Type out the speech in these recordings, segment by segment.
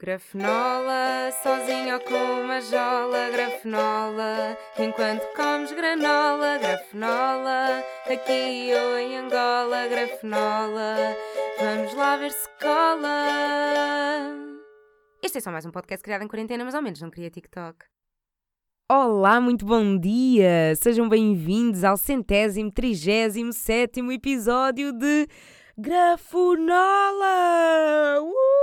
Grafenola, sozinho ou com uma jola, grafenola, enquanto comes granola, grafenola, aqui ou em Angola, grafenola, vamos lá ver se cola. Este é só mais um podcast criado em quarentena, mas ao menos não queria TikTok. Olá, muito bom dia! Sejam bem-vindos ao centésimo, trigésimo, sétimo episódio de Grafenola! Uh!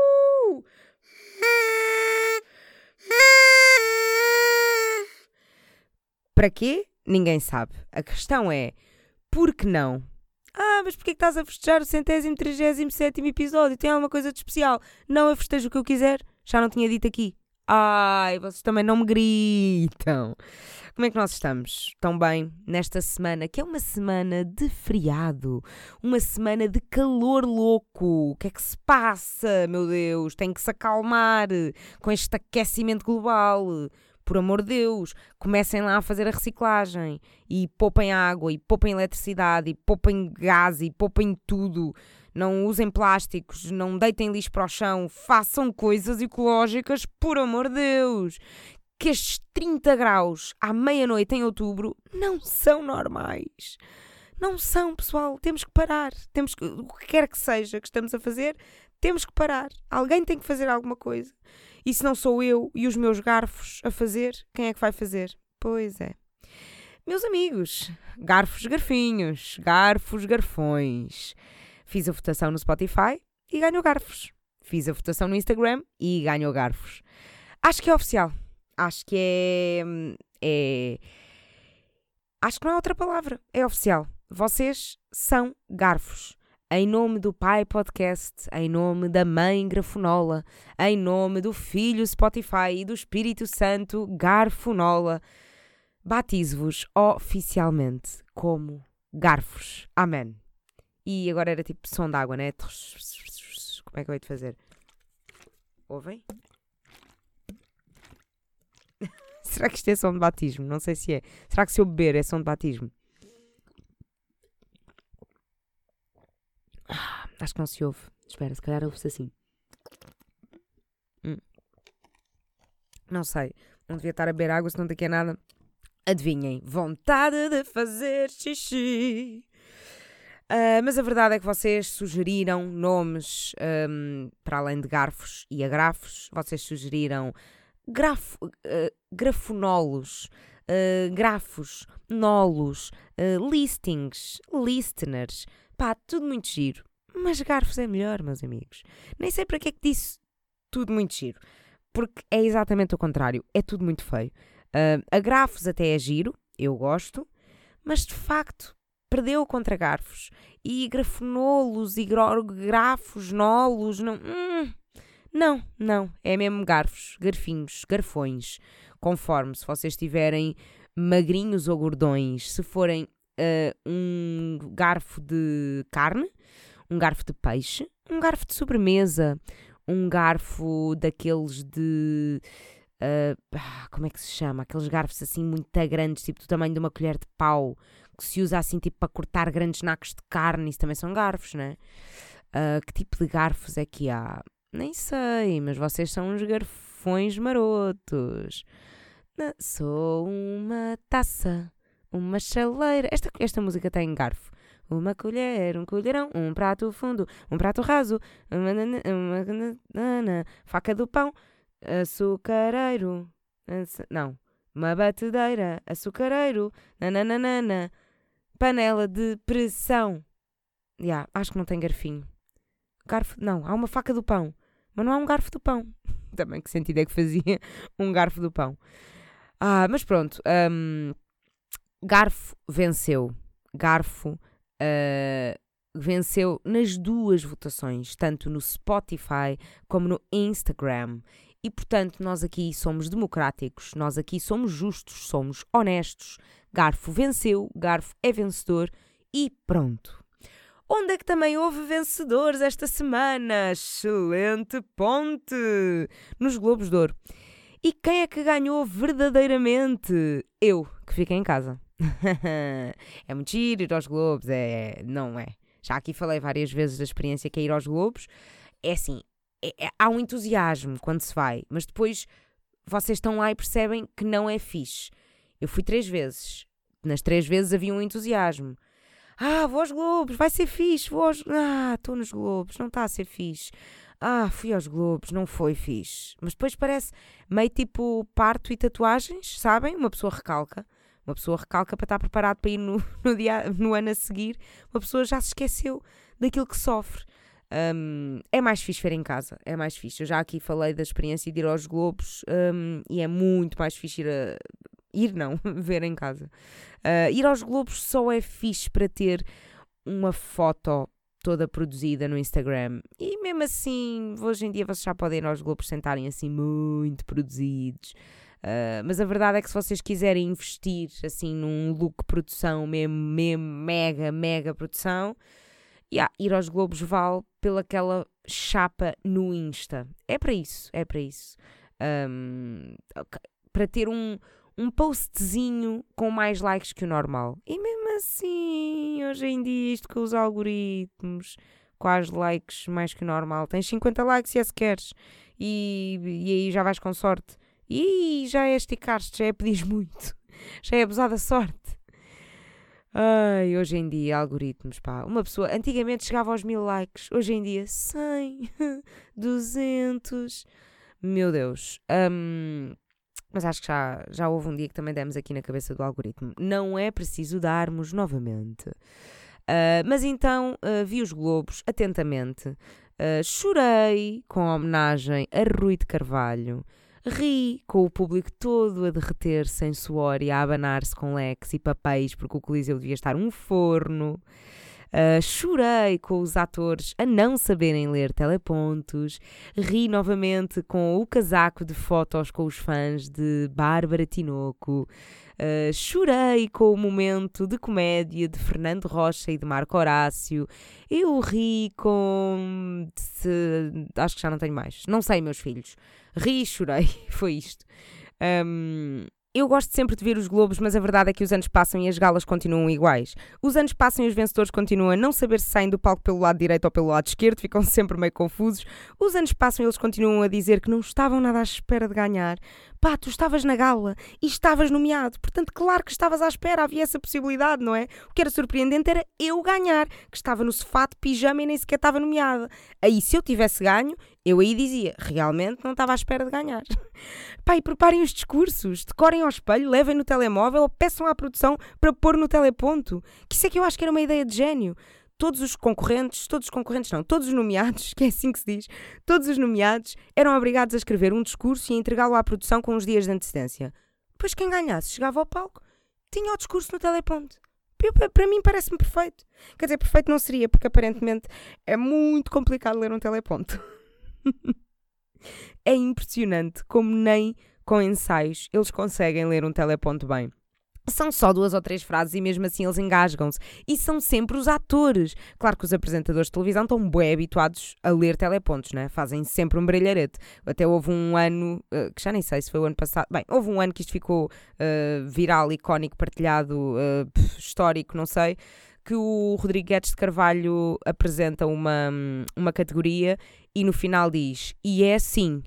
Para quê? Ninguém sabe. A questão é, por que não? Ah, mas porquê que estás a festejar o centésimo, trigésimo, sétimo episódio? Tem alguma coisa de especial? Não, eu festejo o que eu quiser. Já não tinha dito aqui. Ai, vocês também não me gritam. Como é que nós estamos? Tão bem nesta semana, que é uma semana de feriado, uma semana de calor louco. O que é que se passa, meu Deus? Tem que se acalmar com este aquecimento global. Por amor de Deus, comecem lá a fazer a reciclagem e poupem água, e poupem eletricidade, e poupem gás, e poupem tudo não usem plásticos, não deitem lixo para o chão, façam coisas ecológicas, por amor de Deus. Que estes 30 graus à meia-noite em outubro não são normais. Não são, pessoal. Temos que parar. Temos que, o que quer que seja que estamos a fazer, temos que parar. Alguém tem que fazer alguma coisa. E se não sou eu e os meus garfos a fazer, quem é que vai fazer? Pois é. Meus amigos, garfos, garfinhos, garfos, garfões. Fiz a votação no Spotify e ganho garfos. Fiz a votação no Instagram e ganho garfos. Acho que é oficial. Acho que é. é acho que não há outra palavra. É oficial. Vocês são garfos. Em nome do Pai Podcast, em nome da Mãe Grafonola, em nome do Filho Spotify e do Espírito Santo Garfonola, batizo-vos oficialmente como garfos. Amém. E agora era tipo som de água, né? Como é que eu hei de fazer? Ouvem? Será que isto é som de batismo? Não sei se é. Será que se eu beber é som de batismo? Acho que não se ouve. Espera, se calhar ouve-se assim. Hum. Não sei. Não devia estar a beber água, se não daqui a nada. Adivinhem. Vontade de fazer xixi. Uh, mas a verdade é que vocês sugeriram nomes um, para além de garfos e agrafos. Vocês sugeriram grafo, uh, grafonolos, uh, grafos, nolos, listings, listeners. Pá, tudo muito giro. Mas garfos é melhor, meus amigos. Nem sei para que é que disse tudo muito giro. Porque é exatamente o contrário. É tudo muito feio. a grafos até é giro, eu gosto. Mas de facto, perdeu contra garfos. E grafonolos e grafos, nolos, não. Hum, não, não. É mesmo garfos, garfinhos, garfões. Conforme se vocês tiverem magrinhos ou gordões, se forem uh, um garfo de carne, um garfo de peixe, um garfo de sobremesa, um garfo daqueles de. Uh, como é que se chama? Aqueles garfos assim muito grandes, tipo do tamanho de uma colher de pau, que se usa assim tipo para cortar grandes nacos de carne, isso também são garfos, né? Uh, que tipo de garfos é que há? Nem sei, mas vocês são uns garfões marotos. Não, sou uma taça, uma chaleira. Esta, esta música tem garfo. Uma colher, um colherão, um prato fundo, um prato raso, uma, uma, uma faca do pão, açucareiro. Não, uma batedeira, açucareiro, nananana, Panela de pressão. Yeah, acho que não tem garfinho. Garfo. Não, há uma faca do pão. Mas não há um garfo do pão. Também que sentido é que fazia um garfo do pão. Ah, mas pronto. Um, garfo venceu. Garfo uh, venceu nas duas votações, tanto no Spotify como no Instagram. E portanto, nós aqui somos democráticos, nós aqui somos justos, somos honestos, Garfo venceu, Garfo é vencedor e pronto. Onde é que também houve vencedores esta semana? Excelente ponte! Nos Globos de Ouro. E quem é que ganhou verdadeiramente? Eu, que fiquei em casa. é muito giro ir aos Globos, é. Não é? Já aqui falei várias vezes da experiência que é ir aos Globos. É assim, é, é, há um entusiasmo quando se vai, mas depois vocês estão lá e percebem que não é fixe. Eu fui três vezes. Nas três vezes havia um entusiasmo. Ah, vou aos Globos, vai ser fixe. Vou aos... Ah, estou nos Globos, não está a ser fixe. Ah, fui aos Globos, não foi fixe. Mas depois parece meio tipo parto e tatuagens, sabem? Uma pessoa recalca. Uma pessoa recalca para estar preparado para ir no, no, dia, no ano a seguir. Uma pessoa já se esqueceu daquilo que sofre. Um, é mais fixe ver em casa, é mais fixe. Eu já aqui falei da experiência de ir aos Globos um, e é muito mais fixe ir a. Ir não, ver em casa. Uh, ir aos Globos só é fixe para ter uma foto toda produzida no Instagram. E mesmo assim, hoje em dia vocês já podem ir aos Globos sentarem assim muito produzidos. Uh, mas a verdade é que se vocês quiserem investir assim num look produção, mesmo, mesmo mega, mega produção, yeah, ir aos Globos vale pelaquela chapa no Insta. É para isso, é para isso. Um, okay. Para ter um, um postzinho com mais likes que o normal. E mesmo assim, hoje em dia, isto com os algoritmos, quase likes mais que o normal, tens 50 likes se é se queres. E, e aí já vais com sorte. E já é esticar-te, já é pedir muito. Já é abusar da sorte. Ai, hoje em dia, algoritmos, pá. Uma pessoa, antigamente chegava aos mil likes, hoje em dia, 100, 200. Meu Deus. Um, mas acho que já, já houve um dia que também demos aqui na cabeça do algoritmo. Não é preciso darmos novamente. Uh, mas então uh, vi os Globos atentamente, uh, chorei com a homenagem a Rui de Carvalho, ri com o público todo a derreter sem suor e a abanar-se com leques e papéis porque o Coliseu devia estar um forno. Uh, chorei com os atores a não saberem ler telepontos, ri novamente com o casaco de fotos com os fãs de Bárbara Tinoco, uh, chorei com o momento de comédia de Fernando Rocha e de Marco Horácio, eu ri com. acho que já não tenho mais, não sei, meus filhos. Ri e chorei, foi isto. Um, eu gosto sempre de ver os Globos, mas a verdade é que os anos passam e as galas continuam iguais. Os anos passam e os vencedores continuam a não saber se saem do palco pelo lado direito ou pelo lado esquerdo, ficam sempre meio confusos. Os anos passam e eles continuam a dizer que não estavam nada à espera de ganhar. Pá, tu estavas na gala e estavas nomeado, portanto, claro que estavas à espera, havia essa possibilidade, não é? O que era surpreendente era eu ganhar, que estava no sofá de pijama e nem sequer estava nomeada. Aí, se eu tivesse ganho, eu aí dizia, realmente não estava à espera de ganhar. Pai, preparem os discursos, decorem ao espelho, levem no telemóvel ou peçam à produção para pôr no teleponto. Que isso é que eu acho que era uma ideia de gênio. Todos os concorrentes, todos os concorrentes não, todos os nomeados, que é assim que se diz, todos os nomeados eram obrigados a escrever um discurso e entregá-lo à produção com uns dias de antecedência. Depois quem ganhasse chegava ao palco, tinha o discurso no teleponto. Para mim parece-me perfeito. Quer dizer, perfeito não seria, porque aparentemente é muito complicado ler um teleponto. é impressionante como nem com ensaios eles conseguem ler um teleponto bem. São só duas ou três frases e mesmo assim eles engasgam-se. E são sempre os atores. Claro que os apresentadores de televisão estão bem habituados a ler telepontos, né? Fazem sempre um brilharete. Até houve um ano, uh, que já nem sei se foi o ano passado. Bem, houve um ano que isto ficou uh, viral, icónico, partilhado, uh, histórico, não sei que o Rodrigo Guedes de Carvalho apresenta uma, uma categoria e no final diz: E é assim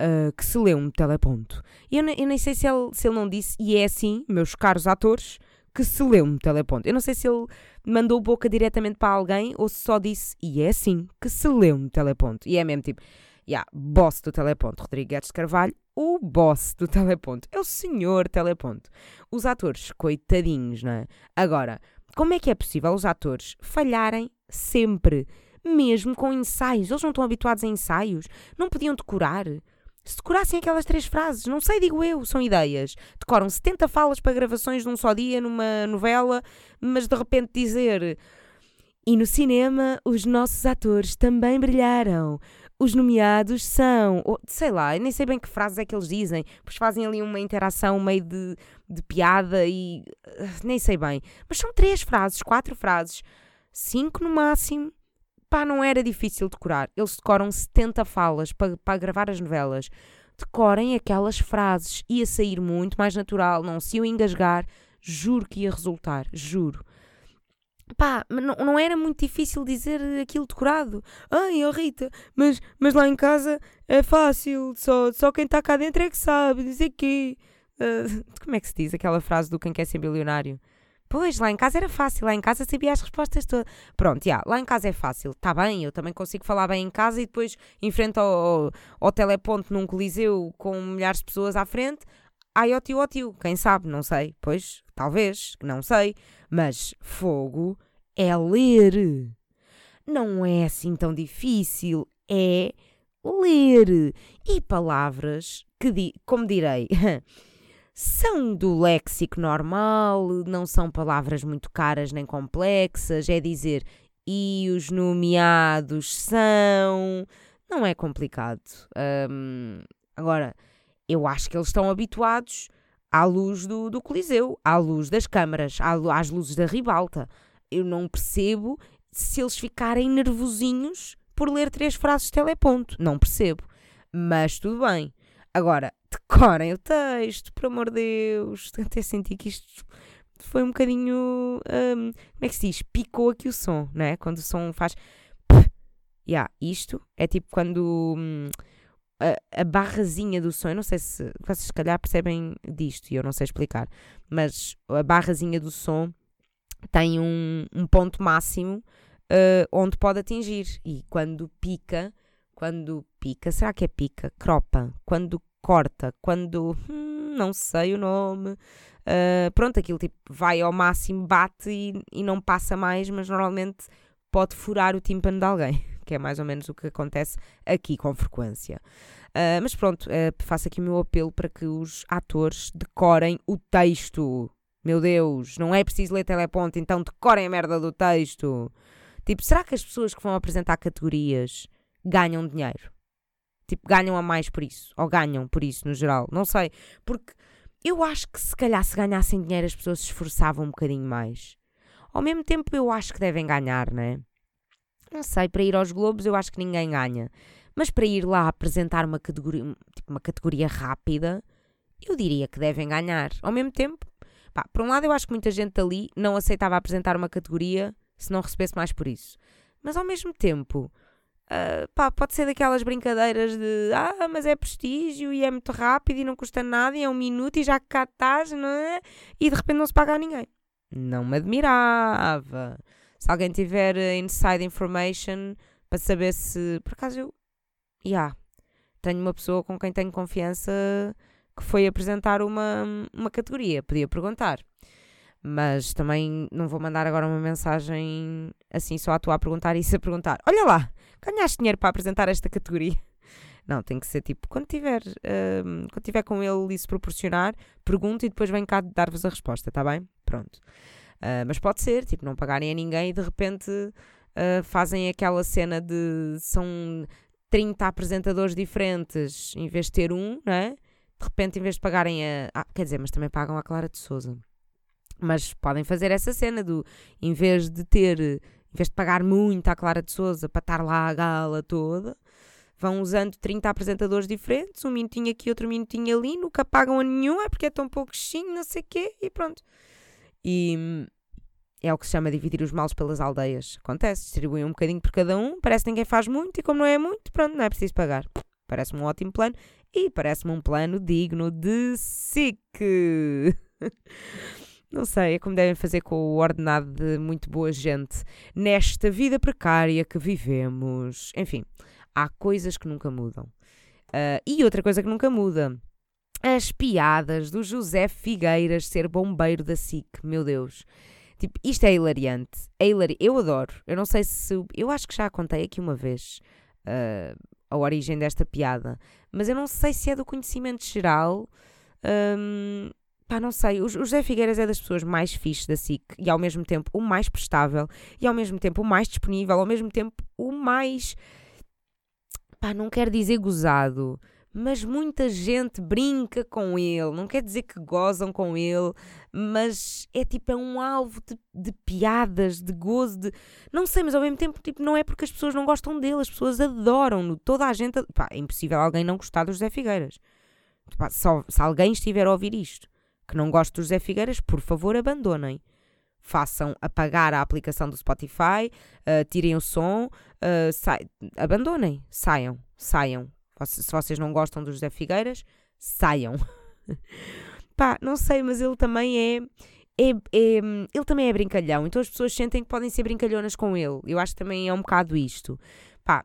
uh, que se lê um teleponto. Eu, eu nem sei se ele, se ele não disse: E é assim, meus caros atores, que se lê um teleponto. Eu não sei se ele mandou boca diretamente para alguém ou se só disse: E é assim que se lê um teleponto. E é mesmo tipo. Yeah, boss do teleponto, de Carvalho, o boss do teleponto, é o senhor teleponto. Os atores, coitadinhos, não é? Agora, como é que é possível os atores falharem sempre, mesmo com ensaios? Eles não estão habituados a ensaios? Não podiam decorar? Se decorassem aquelas três frases, não sei, digo eu, são ideias. Decoram 70 falas para gravações num só dia, numa novela, mas de repente dizer. E no cinema, os nossos atores também brilharam. Os nomeados são, sei lá, nem sei bem que frases é que eles dizem, pois fazem ali uma interação meio de, de piada e uh, nem sei bem. Mas são três frases, quatro frases, cinco no máximo. Pá, não era difícil decorar. Eles decoram 70 falas para, para gravar as novelas. Decorem aquelas frases. Ia sair muito mais natural, não se iam engasgar. Juro que ia resultar, juro. Pá, não, não era muito difícil dizer aquilo decorado. Ai, oh Rita, mas, mas lá em casa é fácil, só, só quem está cá dentro é que sabe, dizer que. Uh, como é que se diz aquela frase do quem quer ser bilionário? Pois, lá em casa era fácil, lá em casa sabia as respostas todas. Pronto, já, lá em casa é fácil, está bem, eu também consigo falar bem em casa e depois enfrento ao, ao teleponto num coliseu com milhares de pessoas à frente. Ai, ó tio, ó tio, quem sabe, não sei. Pois, talvez, não sei. Mas fogo é ler. Não é assim tão difícil, é ler. E palavras que, como direi, são do léxico normal, não são palavras muito caras nem complexas, é dizer e os nomeados são. Não é complicado. Agora, eu acho que eles estão habituados à luz do, do Coliseu, à luz das câmaras, às luzes da ribalta. Eu não percebo se eles ficarem nervosinhos por ler três frases de teleponto. Não percebo. Mas tudo bem. Agora, decorem o texto, por amor de Deus. Até senti que isto foi um bocadinho. Um, como é que se diz? Picou aqui o som, não é? Quando o som faz. Yeah, isto é tipo quando. Hum, a, a, barrazinha do som, eu não sei se vocês se calhar percebem disto e eu não sei explicar, mas a barrazinha do som tem um, um ponto máximo uh, onde pode atingir e quando pica quando pica, será que é pica? Cropa, quando corta, quando. Hum, não sei o nome. Uh, pronto, aquilo tipo vai ao máximo, bate e, e não passa mais, mas normalmente pode furar o tímpano de alguém, que é mais ou menos o que acontece aqui com frequência. Uh, mas pronto, uh, faço aqui o meu apelo para que os atores decorem o texto. Meu Deus, não é preciso ler teleponto, então decorem a merda do texto. Tipo, será que as pessoas que vão apresentar categorias ganham dinheiro. Tipo, ganham a mais por isso. Ou ganham por isso, no geral. Não sei. Porque eu acho que se calhar se ganhassem dinheiro as pessoas se esforçavam um bocadinho mais. Ao mesmo tempo, eu acho que devem ganhar, não é? Não sei, para ir aos Globos eu acho que ninguém ganha. Mas para ir lá apresentar uma categoria, tipo, uma categoria rápida, eu diria que devem ganhar. Ao mesmo tempo, pá, por um lado eu acho que muita gente ali não aceitava apresentar uma categoria se não recebesse mais por isso. Mas ao mesmo tempo, Uh, pá, pode ser daquelas brincadeiras de ah, mas é prestígio e é muito rápido e não custa nada e é um minuto e já cá estás, não é? E de repente não se paga a ninguém. Não me admirava. Se alguém tiver eh, inside information para saber se. Por acaso eu. Yeah, tenho uma pessoa com quem tenho confiança que foi apresentar uma, uma categoria. Podia perguntar. Mas também não vou mandar agora uma mensagem assim só à tua a perguntar isso a perguntar. Olha lá, ganhaste dinheiro para apresentar esta categoria. Não, tem que ser tipo, quando tiver, uh, quando tiver com ele e se proporcionar, pergunta e depois vem cá dar-vos a resposta, tá bem? Pronto. Uh, mas pode ser, tipo, não pagarem a ninguém e de repente uh, fazem aquela cena de são 30 apresentadores diferentes em vez de ter um, não é? De repente, em vez de pagarem a. Ah, quer dizer, mas também pagam a Clara de Souza. Mas podem fazer essa cena do, em vez de ter em vez de pagar muito à Clara de Souza para estar lá a gala toda, vão usando 30 apresentadores diferentes, um minutinho aqui, outro minutinho ali, nunca pagam a nenhum, é porque é tão pouquinho, não sei o quê, e pronto. E hum, é o que se chama dividir os males pelas aldeias. Acontece, distribuem um bocadinho por cada um, parece que ninguém faz muito, e como não é muito, pronto, não é preciso pagar. Parece-me um ótimo plano, e parece-me um plano digno de SIC. Não sei, é como devem fazer com o ordenado de muito boa gente nesta vida precária que vivemos. Enfim, há coisas que nunca mudam. Uh, e outra coisa que nunca muda. As piadas do José Figueiras ser bombeiro da SIC. Meu Deus. Tipo, isto é hilariante. É hilari eu adoro. Eu não sei se. Eu acho que já contei aqui uma vez uh, a origem desta piada. Mas eu não sei se é do conhecimento geral. Um, pá, não sei, o, José Figueiras é das pessoas mais fixes da SIC e ao mesmo tempo o mais prestável e ao mesmo tempo o mais disponível, ao mesmo tempo o mais, pá, não quero dizer gozado, mas muita gente brinca com ele, não quer dizer que gozam com ele, mas é tipo, é um alvo de, de piadas, de gozo, de... Não sei, mas ao mesmo tempo, tipo, não é porque as pessoas não gostam dele, as pessoas adoram-no, toda a gente... Pá, é impossível alguém não gostar do José Figueiras. Pá, só, se alguém estiver a ouvir isto que não gosto do José Figueiras, por favor, abandonem. façam apagar a aplicação do Spotify, uh, tirem o som, uh, sai, abandonem, saiam, saiam. Se vocês não gostam do José Figueiras, saiam. Pá, não sei, mas ele também é, é, é, Ele também é brincalhão, então as pessoas sentem que podem ser brincalhonas com ele. Eu acho que também é um bocado isto. Pá,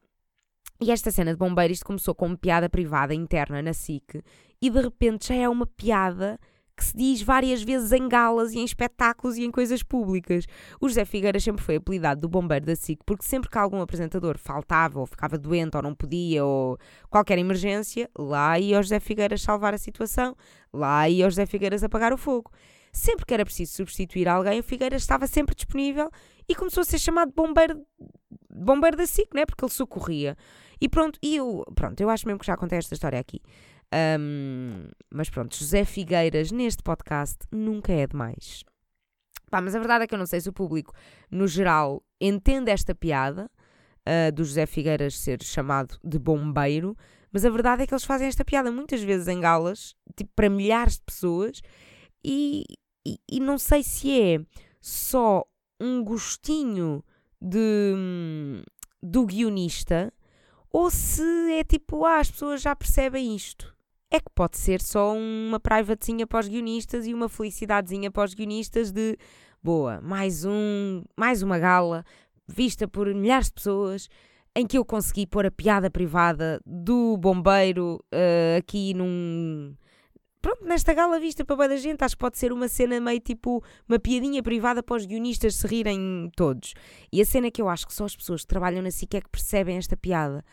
e esta cena de bombeiro, isto começou como piada privada interna na SIC e de repente já é uma piada que se diz várias vezes em galas e em espetáculos e em coisas públicas. O José Figueira sempre foi apelidado do bombeiro da SIC porque sempre que algum apresentador faltava ou ficava doente ou não podia ou qualquer emergência, lá ia o José Figueiras salvar a situação, lá ia o José Figueiras apagar o fogo. Sempre que era preciso substituir alguém, o Figueiras estava sempre disponível e começou a ser chamado bombeiro, bombeiro da SIC, né? porque ele socorria. E pronto, e eu, pronto, eu acho mesmo que já contei esta história aqui. Um, mas pronto, José Figueiras neste podcast nunca é demais. Pá, mas a verdade é que eu não sei se o público, no geral, entende esta piada uh, do José Figueiras ser chamado de bombeiro, mas a verdade é que eles fazem esta piada muitas vezes em galas, tipo para milhares de pessoas, e, e, e não sei se é só um gostinho de, do guionista ou se é tipo, ah, as pessoas já percebem isto. É que pode ser só uma privatezinha para os guionistas e uma felicidadezinha para os guionistas de boa, mais um, mais uma gala vista por milhares de pessoas em que eu consegui pôr a piada privada do bombeiro uh, aqui num pronto, nesta gala vista para bem da gente, acho que pode ser uma cena meio tipo uma piadinha privada para os guionistas se rirem todos. E a cena que eu acho que só as pessoas que trabalham na SIC é que percebem esta piada.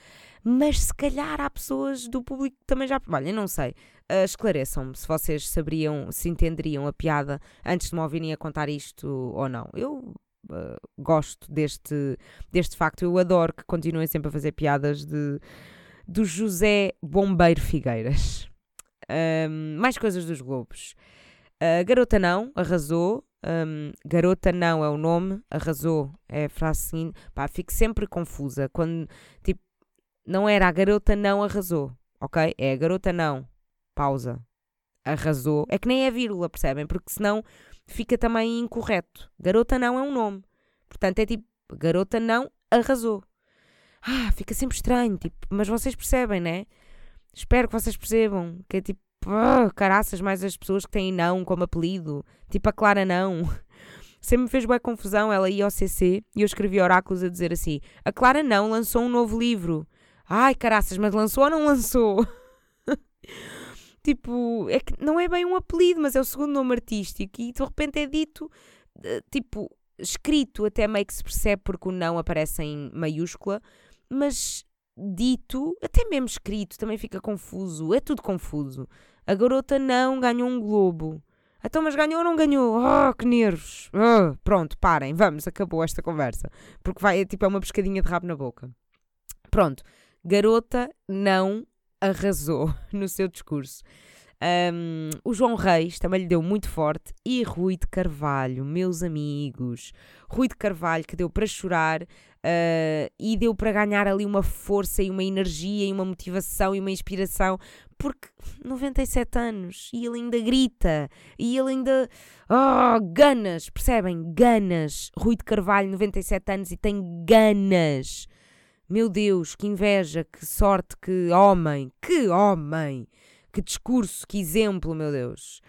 Mas se calhar há pessoas do público que também já. Olha, não sei. Uh, Esclareçam-me se vocês saberiam, se entenderiam a piada antes de me ouvirem a contar isto ou não. Eu Uh, gosto deste, deste facto. Eu adoro que continuem sempre a fazer piadas de, do José Bombeiro Figueiras. Um, mais coisas dos Globos. Uh, Garota Não arrasou. Um, Garota Não é o nome, arrasou é a frase seguinte. Pá, fico sempre confusa. Quando, tipo, não era a Garota Não arrasou, ok? É a Garota Não, pausa, arrasou. É que nem é vírgula, percebem? Porque senão fica também incorreto. Garota Não é um nome. Portanto, é tipo, Garota Não arrasou. Ah, fica sempre estranho, tipo, mas vocês percebem, né? Espero que vocês percebam que é tipo, oh, caraças, mais as pessoas que têm não como apelido. Tipo a Clara não. Sempre me fez boa confusão ela ia ao CC e eu escrevi oráculos a dizer assim: a Clara não lançou um novo livro. Ai, caraças, mas lançou ou não lançou? tipo, é que não é bem um apelido, mas é o segundo nome artístico e de repente é dito, eh, tipo, escrito até meio que se percebe porque o não aparece em maiúscula, mas dito, até mesmo escrito, também fica confuso. É tudo confuso. A garota não ganhou um globo. Então, mas ganhou ou não ganhou? Oh, que nervos. Oh, pronto, parem, vamos, acabou esta conversa. Porque vai, tipo, é uma pescadinha de rabo na boca. Pronto, garota não arrasou no seu discurso. Um, o João Reis também lhe deu muito forte e Rui de Carvalho, meus amigos. Rui de Carvalho que deu para chorar uh, e deu para ganhar ali uma força e uma energia e uma motivação e uma inspiração, porque 97 anos e ele ainda grita e ele ainda. Oh, ganas, percebem? Ganas. Rui de Carvalho, 97 anos e tem ganas. Meu Deus, que inveja, que sorte, que homem, que homem! Que discurso, que exemplo, meu Deus.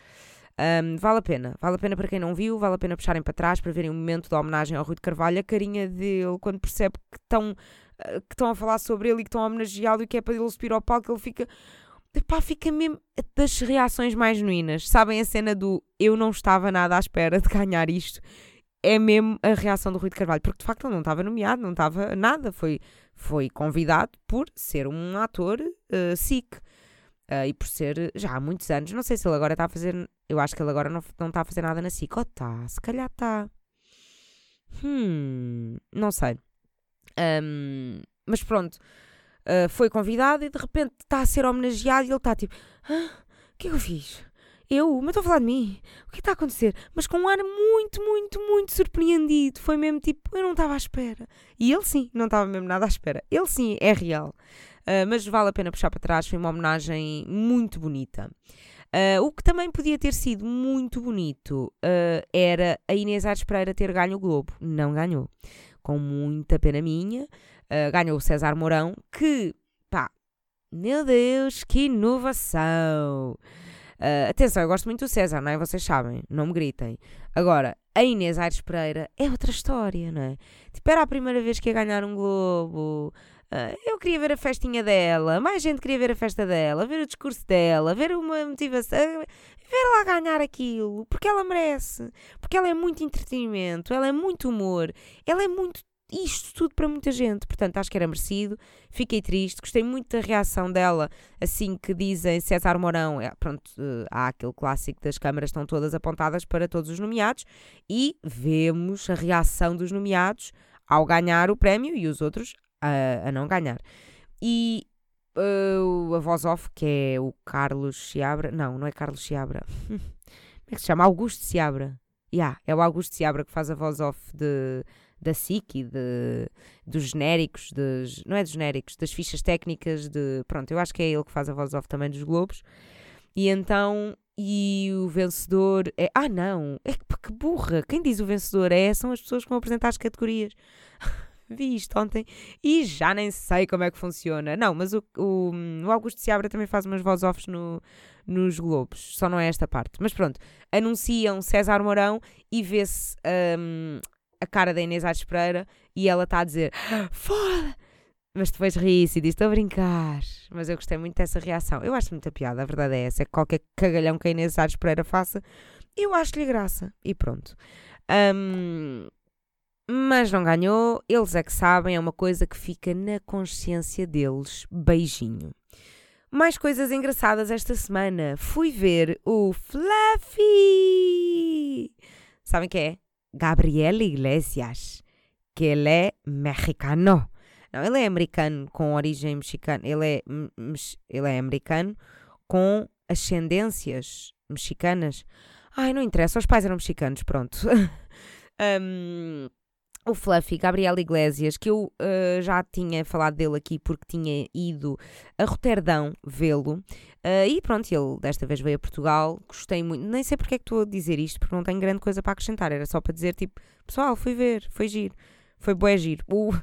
Um, vale a pena, vale a pena para quem não viu, vale a pena puxarem para trás para verem o momento da homenagem ao Rui de Carvalho, a carinha dele quando percebe que estão, ah, que estão a falar sobre ele e que estão a homenageá-lo e que é para ele subir ao palco, ele fica. Pá, fica mesmo das reações mais genuínas. Sabem a cena do eu não estava nada à espera de ganhar isto? É mesmo a reação do Rui de Carvalho, porque de facto ele não estava nomeado, não estava nada, foi, foi convidado por ser um ator uh, SIC. Uh, e por ser já há muitos anos, não sei se ele agora está a fazer. Eu acho que ele agora não, não está a fazer nada na SIC. Ou está? Se calhar está. Hum, não sei. Um, mas pronto, uh, foi convidado e de repente está a ser homenageado e ele está tipo: ah, O que é que eu fiz? Eu? Mas estou a falar de mim? O que é está a acontecer? Mas com um ar muito, muito, muito surpreendido. Foi mesmo tipo: Eu não estava à espera. E ele sim, não estava mesmo nada à espera. Ele sim, é real. Uh, mas vale a pena puxar para trás, foi uma homenagem muito bonita. Uh, o que também podia ter sido muito bonito uh, era a Inês Aires Pereira ter ganho o Globo. Não ganhou. Com muita pena minha. Ganhou o César Mourão, que, pá, meu Deus, que inovação! Uh, atenção, eu gosto muito do César, não é? Vocês sabem, não me gritem. Agora, a Inês Aires Pereira é outra história, não é? Tipo, era a primeira vez que ia ganhar um Globo. Uh, eu queria ver a festinha dela, mais gente queria ver a festa dela, ver o discurso dela, ver uma motivação, ver lá ganhar aquilo, porque ela merece, porque ela é muito entretenimento, ela é muito humor, ela é muito isto tudo para muita gente. Portanto, acho que era merecido. Fiquei triste, gostei muito da reação dela assim que dizem César Mourão. É, pronto, uh, há aquele clássico das câmaras estão todas apontadas para todos os nomeados e vemos a reação dos nomeados ao ganhar o prémio e os outros a, a não ganhar. E uh, a voz off, que é o Carlos Chiabra. Não, não é Carlos Chiabra. Como é que se chama? Augusto Chiabra. Yeah, é o Augusto Chiabra que faz a voz off de da SIC e de, dos genéricos, dos, não é dos genéricos, das fichas técnicas de. Pronto, eu acho que é ele que faz a voz off também dos Globos. E então. E o vencedor é. Ah, não! É que, que burra! Quem diz o vencedor é são as pessoas que vão apresentar as categorias. Vi isto ontem e já nem sei como é que funciona. Não, mas o, o, o Augusto Seabra também faz umas voz offs no, nos Globos, só não é esta parte. Mas pronto, anunciam César Mourão e vê-se um, a cara da Inês Aires Pereira e ela está a dizer foda! Mas depois ri-se e diz: Estou a brincar. Mas eu gostei muito dessa reação. Eu acho muita piada, a verdade é essa. É que qualquer cagalhão que a Inês Aires Pereira faça, eu acho-lhe graça. E pronto. Um, mas não ganhou, eles é que sabem, é uma coisa que fica na consciência deles. Beijinho. Mais coisas engraçadas esta semana. Fui ver o Fluffy! Sabem que é? Gabriel Iglesias, que ele é mexicano. Não, ele é americano com origem mexicana. Ele é, ele é americano com ascendências mexicanas. Ai, não interessa, os pais eram mexicanos, pronto. um, o Fluffy, Gabriel Iglesias, que eu uh, já tinha falado dele aqui porque tinha ido a Roterdão vê-lo. Uh, e pronto, ele desta vez veio a Portugal. Gostei muito. Nem sei porque é que estou a dizer isto, porque não tenho grande coisa para acrescentar. Era só para dizer, tipo, pessoal, fui ver, foi giro. Foi bué giro. O,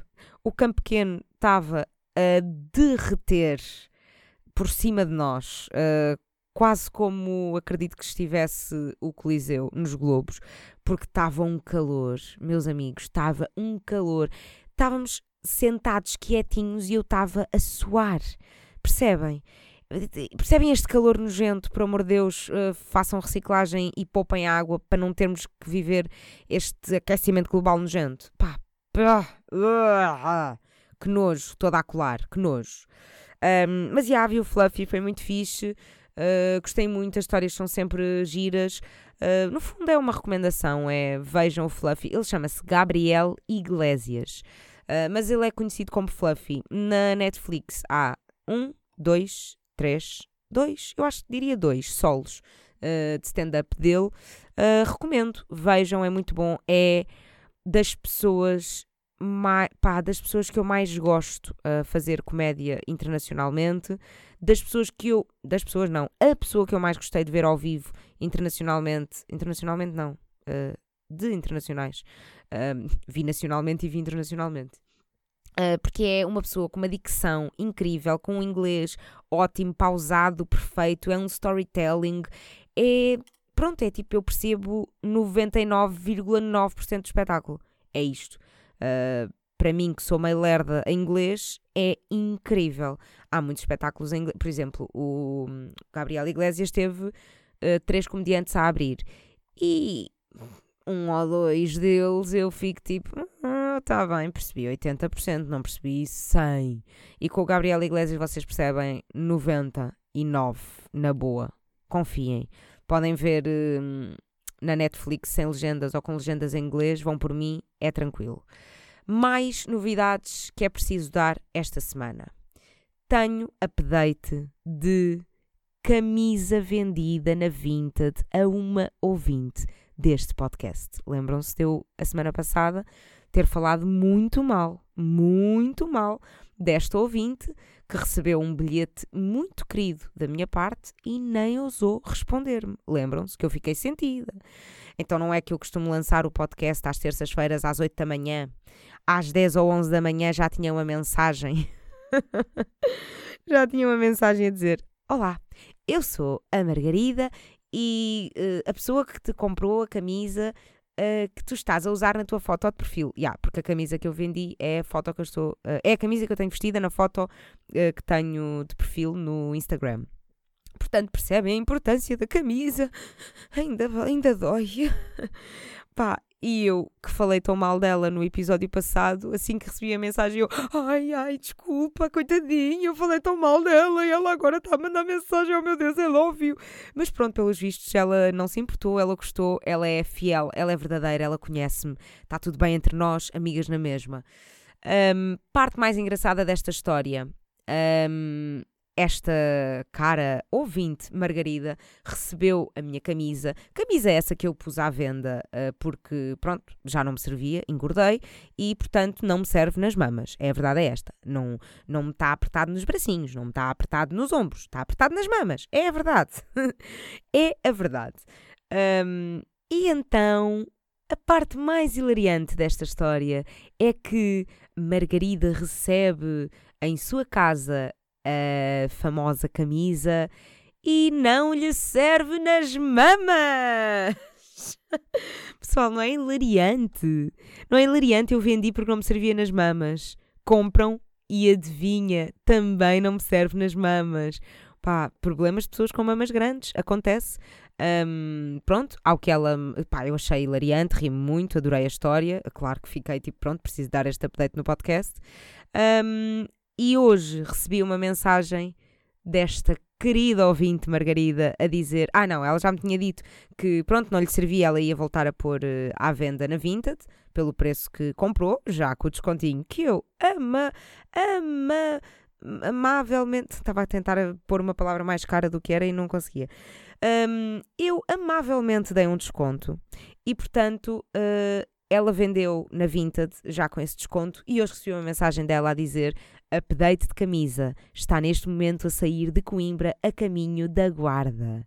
o campo pequeno estava a derreter por cima de nós. Uh, quase como acredito que estivesse o Coliseu nos Globos, porque estava um calor, meus amigos, estava um calor. Estávamos sentados quietinhos e eu estava a suar. Percebem? Percebem este calor nojento? Por amor de Deus, uh, façam reciclagem e poupem água para não termos que viver este aquecimento global nojento. Pá, pá que nojo, toda a colar, que nojo. Um, mas já vi o Fluffy, foi muito fixe. Uh, gostei muito, as histórias são sempre giras. Uh, no fundo, é uma recomendação: é vejam o Fluffy. Ele chama-se Gabriel Iglesias, uh, mas ele é conhecido como Fluffy. Na Netflix há um, dois, três, dois, eu acho que diria dois solos de stand-up dele. recomendo, vejam, é muito bom. É das pessoas mais, pá, das pessoas que eu mais gosto a fazer comédia internacionalmente, das pessoas que eu, das pessoas não, a pessoa que eu mais gostei de ver ao vivo internacionalmente, internacionalmente não, uh, de internacionais, uh, vi nacionalmente e vi internacionalmente. Uh, porque é uma pessoa com uma dicção incrível, com um inglês ótimo, pausado, perfeito, é um storytelling, é. Pronto, é tipo, eu percebo 99,9% do espetáculo. É isto. Uh, para mim, que sou meio lerda em inglês, é incrível. Há muitos espetáculos em inglês. Por exemplo, o Gabriel Iglesias teve uh, três comediantes a abrir. E um ou dois deles eu fico tipo, ah, tá bem, percebi 80%, não percebi 100%. E com o Gabriel Iglesias vocês percebem 99% na boa. Confiem. Podem ver uh, na Netflix sem legendas ou com legendas em inglês, vão por mim, é tranquilo mais novidades que é preciso dar esta semana. Tenho update de camisa vendida na Vinted a uma ouvinte deste podcast. Lembram-se de eu, a semana passada, ter falado muito mal, muito mal desta ouvinte que recebeu um bilhete muito querido da minha parte e nem ousou responder-me. Lembram-se que eu fiquei sentida. Então não é que eu costumo lançar o podcast às terças-feiras às 8 da manhã. Às 10 ou 11 da manhã já tinha uma mensagem. já tinha uma mensagem a dizer: Olá, eu sou a Margarida e uh, a pessoa que te comprou a camisa uh, que tu estás a usar na tua foto de perfil. Yeah, porque a camisa que eu vendi é a foto que eu estou. Uh, é a camisa que eu tenho vestida na foto que tenho de perfil no Instagram. Portanto, percebem a importância da camisa. Ainda, ainda dói. Pá, e eu, que falei tão mal dela no episódio passado, assim que recebi a mensagem, eu, ai, ai, desculpa, coitadinha, eu falei tão mal dela e ela agora está a mandar mensagem, oh meu Deus, ela ouviu. Mas pronto, pelos vistos, ela não se importou, ela gostou, ela é fiel, ela é verdadeira, ela conhece-me, está tudo bem entre nós, amigas na mesma. Um, parte mais engraçada desta história. Um, esta cara ouvinte, Margarida, recebeu a minha camisa. Camisa essa que eu pus à venda uh, porque, pronto, já não me servia, engordei e, portanto, não me serve nas mamas. É a verdade é esta. Não, não me está apertado nos bracinhos, não me está apertado nos ombros, está apertado nas mamas. É a verdade. é a verdade. Um, e então, a parte mais hilariante desta história é que Margarida recebe em sua casa a famosa camisa e não lhe serve nas mamas. Pessoal, não é hilariante? Não é hilariante? Eu vendi porque não me servia nas mamas. Compram e adivinha, também não me serve nas mamas. Pá, problemas de pessoas com mamas grandes, acontece. Um, pronto, ao que ela, pá, eu achei hilariante, ri muito, adorei a história. Claro que fiquei tipo, pronto, preciso dar este update no podcast. Um, e hoje recebi uma mensagem desta querida ouvinte Margarida a dizer: Ah, não, ela já me tinha dito que pronto, não lhe servia, ela ia voltar a pôr uh, à venda na Vinted pelo preço que comprou, já com o descontinho que eu ama, ama, amavelmente. Estava a tentar pôr uma palavra mais cara do que era e não conseguia. Um, eu amavelmente dei um desconto e, portanto, uh, ela vendeu na Vinted, já com esse desconto, e hoje recebi uma mensagem dela a dizer: update de camisa, está neste momento a sair de Coimbra a caminho da Guarda.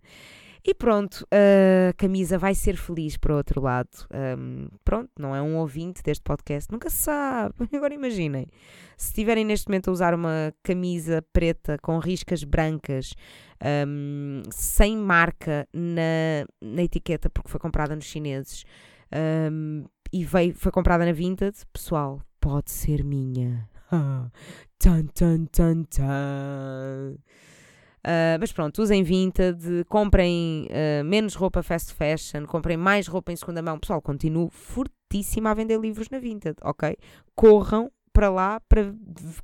E pronto, a camisa vai ser feliz por outro lado. Um, pronto, não é um ouvinte deste podcast, nunca se sabe. Agora imaginem, se estiverem neste momento a usar uma camisa preta com riscas brancas, um, sem marca na, na etiqueta, porque foi comprada nos chineses, um, e veio, foi comprada na Vinted, pessoal, pode ser minha. tan, tan, tan, tan. Uh, mas pronto, usem Vinted, comprem uh, menos roupa fast fashion, comprem mais roupa em segunda mão. Pessoal, continuo fortíssima a vender livros na Vinted, ok? Corram para lá para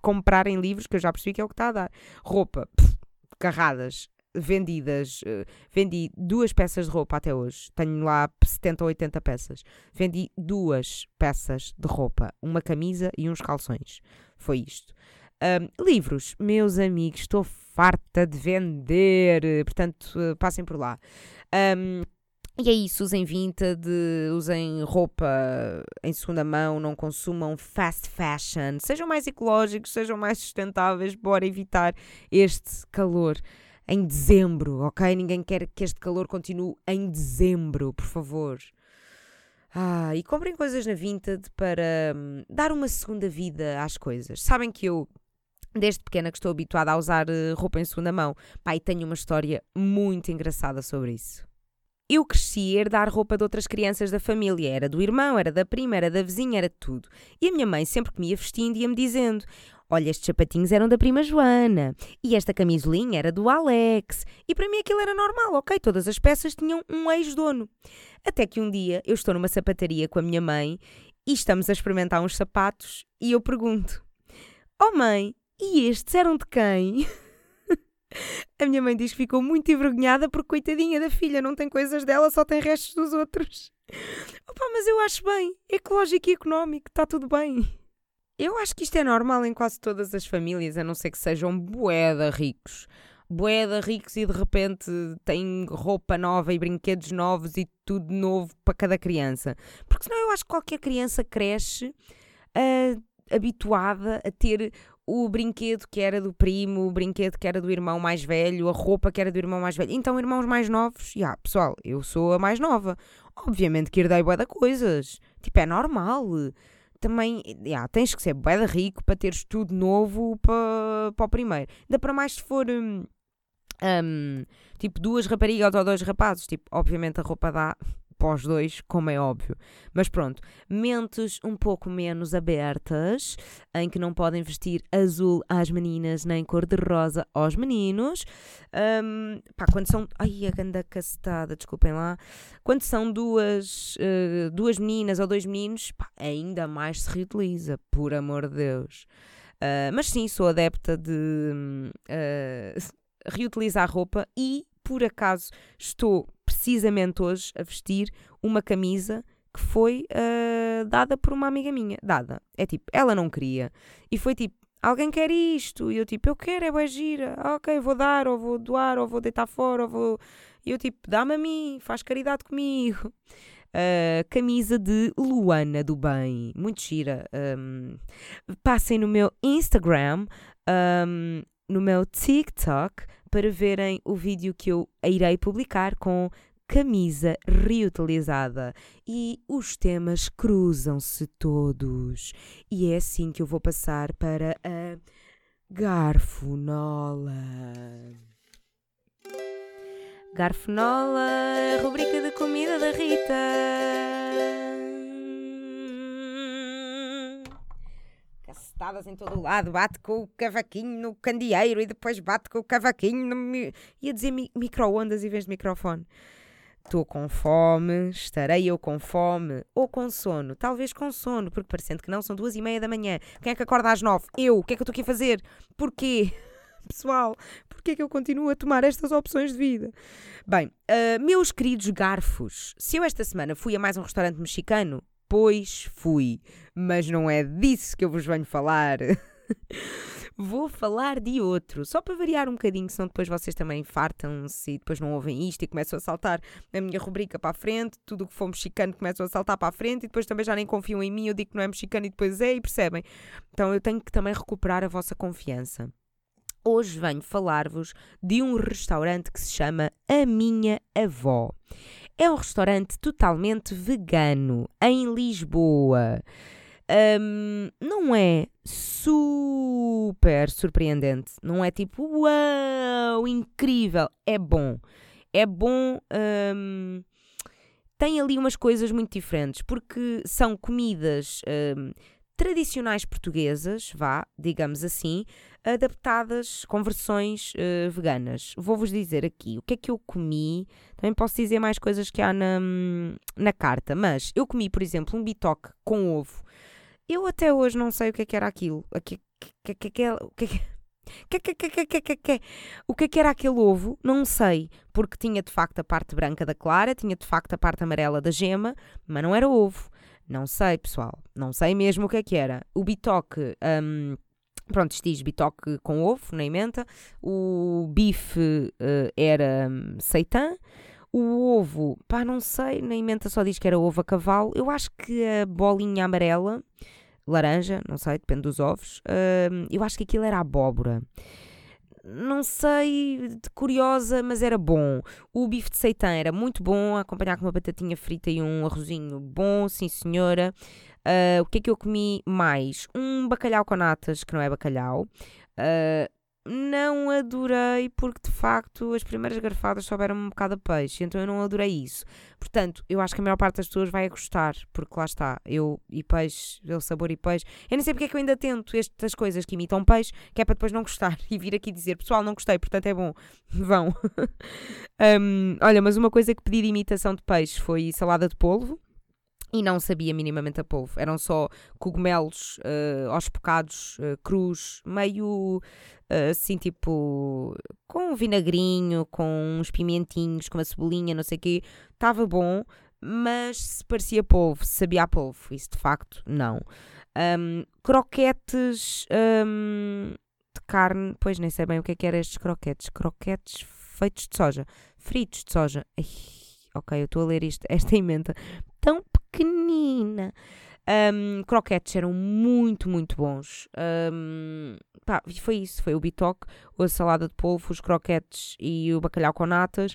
comprarem livros, que eu já percebi que é o que está a dar. Roupa, pff, carradas, vendidas. Uh, vendi duas peças de roupa até hoje. Tenho lá 70 ou 80 peças. Vendi duas peças de roupa, uma camisa e uns calções. Foi isto. Um, livros, meus amigos, estou farta de vender, portanto, uh, passem por lá. Um, e é isso, usem Vinted, usem roupa em segunda mão, não consumam fast fashion, sejam mais ecológicos, sejam mais sustentáveis, bora evitar este calor em dezembro, ok? Ninguém quer que este calor continue em dezembro, por favor. Ah, e comprem coisas na Vinted para hum, dar uma segunda vida às coisas. Sabem que eu, desde pequena, que estou habituada a usar uh, roupa em segunda mão. Pai, tenho uma história muito engraçada sobre isso. Eu cresci a herdar roupa de outras crianças da família. Era do irmão, era da prima, era da vizinha, era de tudo. E a minha mãe, sempre que me ia vestindo, ia-me dizendo: Olha, estes sapatinhos eram da prima Joana e esta camisolinha era do Alex. E para mim aquilo era normal, ok? Todas as peças tinham um ex-dono. Até que um dia eu estou numa sapataria com a minha mãe e estamos a experimentar uns sapatos e eu pergunto: Oh mãe, e estes eram de quem? a minha mãe diz que ficou muito envergonhada porque, coitadinha da filha, não tem coisas dela, só tem restos dos outros. Opa, mas eu acho bem, ecológico e económico, está tudo bem. Eu acho que isto é normal em quase todas as famílias, a não ser que sejam boeda ricos. Boeda ricos e de repente têm roupa nova e brinquedos novos e tudo novo para cada criança. Porque senão eu acho que qualquer criança cresce a, habituada a ter o brinquedo que era do primo, o brinquedo que era do irmão mais velho, a roupa que era do irmão mais velho. Então, irmãos mais novos, já, pessoal, eu sou a mais nova. Obviamente que herdei de coisas. Tipo, é normal. Também, já, tens que ser de rico para teres tudo novo para, para o primeiro. Ainda para mais se for... Hum, hum, tipo, duas raparigas ou dois rapazes. Tipo, obviamente a roupa dá pós dois, como é óbvio. Mas pronto, mentes um pouco menos abertas, em que não podem vestir azul às meninas, nem cor de rosa aos meninos. Um, pá, quando são. Ai, a ganda castada, desculpem lá. Quando são duas, uh, duas meninas ou dois meninos, pá, ainda mais se reutiliza, por amor de Deus. Uh, mas sim, sou adepta de uh, reutilizar roupa e, por acaso, estou precisamente hoje a vestir uma camisa que foi uh, dada por uma amiga minha. Dada. É tipo, ela não queria. E foi tipo, alguém quer isto? E eu tipo, eu quero, é boa gira. Ah, ok, vou dar, ou vou doar, ou vou deitar fora, ou vou. E eu tipo, dá-me a mim, faz caridade comigo. Uh, camisa de Luana do Bem, muito gira. Um, passem no meu Instagram, um, no meu TikTok, para verem o vídeo que eu irei publicar com camisa reutilizada e os temas cruzam-se todos. E é assim que eu vou passar para a Garfonola. Garfonola, rubrica de comida da Rita. Em todo o lado, bate com o cavaquinho no candeeiro e depois bate com o cavaquinho no. Mi... Ia dizer mi micro-ondas em vez de microfone. Estou com fome, estarei eu com fome ou com sono? Talvez com sono, porque parecendo que não, são duas e meia da manhã. Quem é que acorda às nove? Eu. O que é que eu estou aqui a fazer? Porquê? Pessoal, porquê é que eu continuo a tomar estas opções de vida? Bem, uh, meus queridos garfos, se eu esta semana fui a mais um restaurante mexicano, pois fui. Mas não é disso que eu vos venho falar. Vou falar de outro, só para variar um bocadinho, senão depois vocês também fartam-se e depois não ouvem isto e começam a saltar a minha rubrica para a frente, tudo o que for mexicano começam a saltar para a frente e depois também já nem confiam em mim, eu digo que não é mexicano e depois é e percebem. Então eu tenho que também recuperar a vossa confiança. Hoje venho falar-vos de um restaurante que se chama A Minha Avó. É um restaurante totalmente vegano em Lisboa. Um, não é super surpreendente. Não é tipo, uau, incrível. É bom. É bom. Um, tem ali umas coisas muito diferentes, porque são comidas um, tradicionais portuguesas, vá, digamos assim, adaptadas com versões uh, veganas. Vou-vos dizer aqui o que é que eu comi. Também posso dizer mais coisas que há na, na carta, mas eu comi, por exemplo, um bitoque com ovo. Eu até hoje não sei o que é que era aquilo. O que é que era? O que é que era aquele ovo? Não sei, porque tinha de facto a parte branca da clara, tinha de facto a parte amarela da gema, mas não era ovo. Não sei, pessoal. Não sei mesmo o que é que era. O bitoque. Um, Pronto, diz bitoque com ovo, nem menta. O bife uh, era um. O ovo, pá, não sei, nem menta só diz que era ovo a cavalo. Eu acho que a bolinha amarela, laranja, não sei, depende dos ovos. Uh, eu acho que aquilo era abóbora não sei, curiosa, mas era bom. O bife de seitã era muito bom, acompanhar com uma batatinha frita e um arrozinho bom, sim senhora. Uh, o que é que eu comi mais? Um bacalhau com natas, que não é bacalhau. Uh, não adorei porque de facto as primeiras garfadas souberam um bocado a peixe, então eu não adorei isso. Portanto, eu acho que a maior parte das pessoas vai gostar, porque lá está, eu e peixe, eu sabor e peixe. Eu nem sei porque é que eu ainda tento estas coisas que imitam peixe, que é para depois não gostar e vir aqui dizer, pessoal, não gostei, portanto é bom, vão. um, olha, mas uma coisa que pedi de imitação de peixe foi salada de polvo e não sabia minimamente a polvo. Eram só cogumelos uh, aos bocados, uh, crus, meio uh, assim tipo com um vinagrinho, com uns pimentinhos, com uma cebolinha, não sei o quê. Estava bom, mas se parecia polvo, se sabia a polvo. Isso de facto não. Um, croquetes um, de carne, pois nem sei bem o que é que eram estes croquetes. Croquetes feitos de soja, fritos de soja. Ai, ok, eu estou a ler isto, esta emenda pequenina. Um, croquetes eram muito, muito bons. Um, pá, foi isso, foi o bitoque, a salada de polvo, os croquetes e o bacalhau com natas.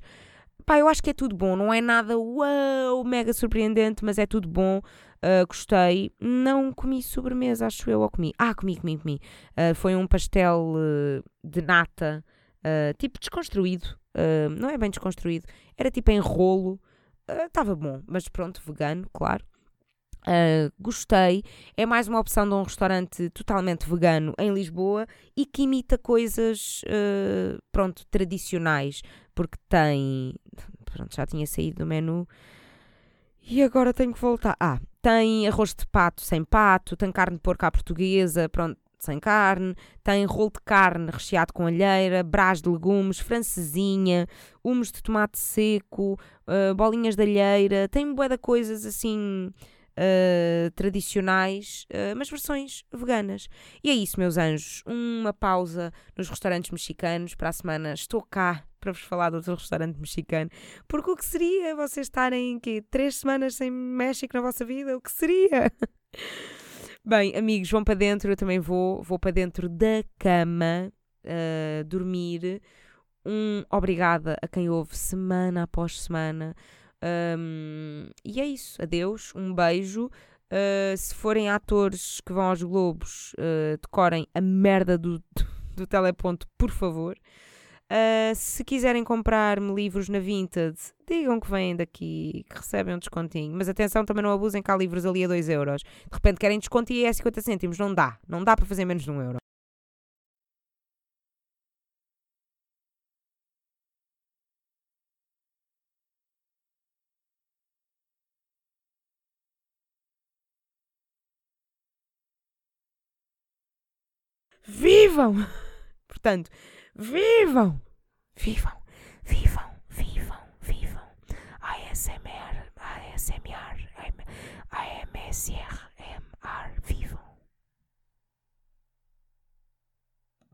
Pá, eu acho que é tudo bom, não é nada uau, mega surpreendente, mas é tudo bom. Uh, gostei. Não comi sobremesa, acho eu, ou comi. Ah, comi, comi, comi. Uh, foi um pastel uh, de nata, tipo desconstruído. não é bem desconstruído, era tipo em rolo. Estava bom, mas pronto, vegano, claro. Uh, gostei. É mais uma opção de um restaurante totalmente vegano em Lisboa e que imita coisas, uh, pronto, tradicionais, porque tem. Pronto, já tinha saído do menu e agora tenho que voltar. Ah, tem arroz de pato sem pato, tem carne de porco à portuguesa, pronto, sem carne, tem rolo de carne recheado com alheira, brás de legumes, francesinha, humos de tomate seco, uh, bolinhas de alheira, tem bué de coisas assim uh, tradicionais, uh, mas versões veganas. E é isso, meus anjos. Uma pausa nos restaurantes mexicanos. Para a semana estou cá para vos falar de outro restaurante mexicano. Porque o que seria vocês estarem quê, três semanas sem México na vossa vida? O que seria? Bem, amigos, vão para dentro, eu também vou, vou para dentro da cama uh, dormir. Um obrigada a quem ouve semana após semana. Um, e é isso. Adeus, um beijo. Uh, se forem atores que vão aos Globos, uh, decorem a merda do, do teleponto, por favor. Uh, se quiserem comprar-me livros na Vinted, digam que vêm daqui, que recebem um descontinho. Mas atenção, também não abusem que há livros ali a 2 euros. De repente querem desconto e é 50 cêntimos. Não dá. Não dá para fazer menos de 1 um euro. Vivam! Portanto, vivam! Vivam, vivam, vivam, vivam. ASMR, ASMR, AMSR, MR,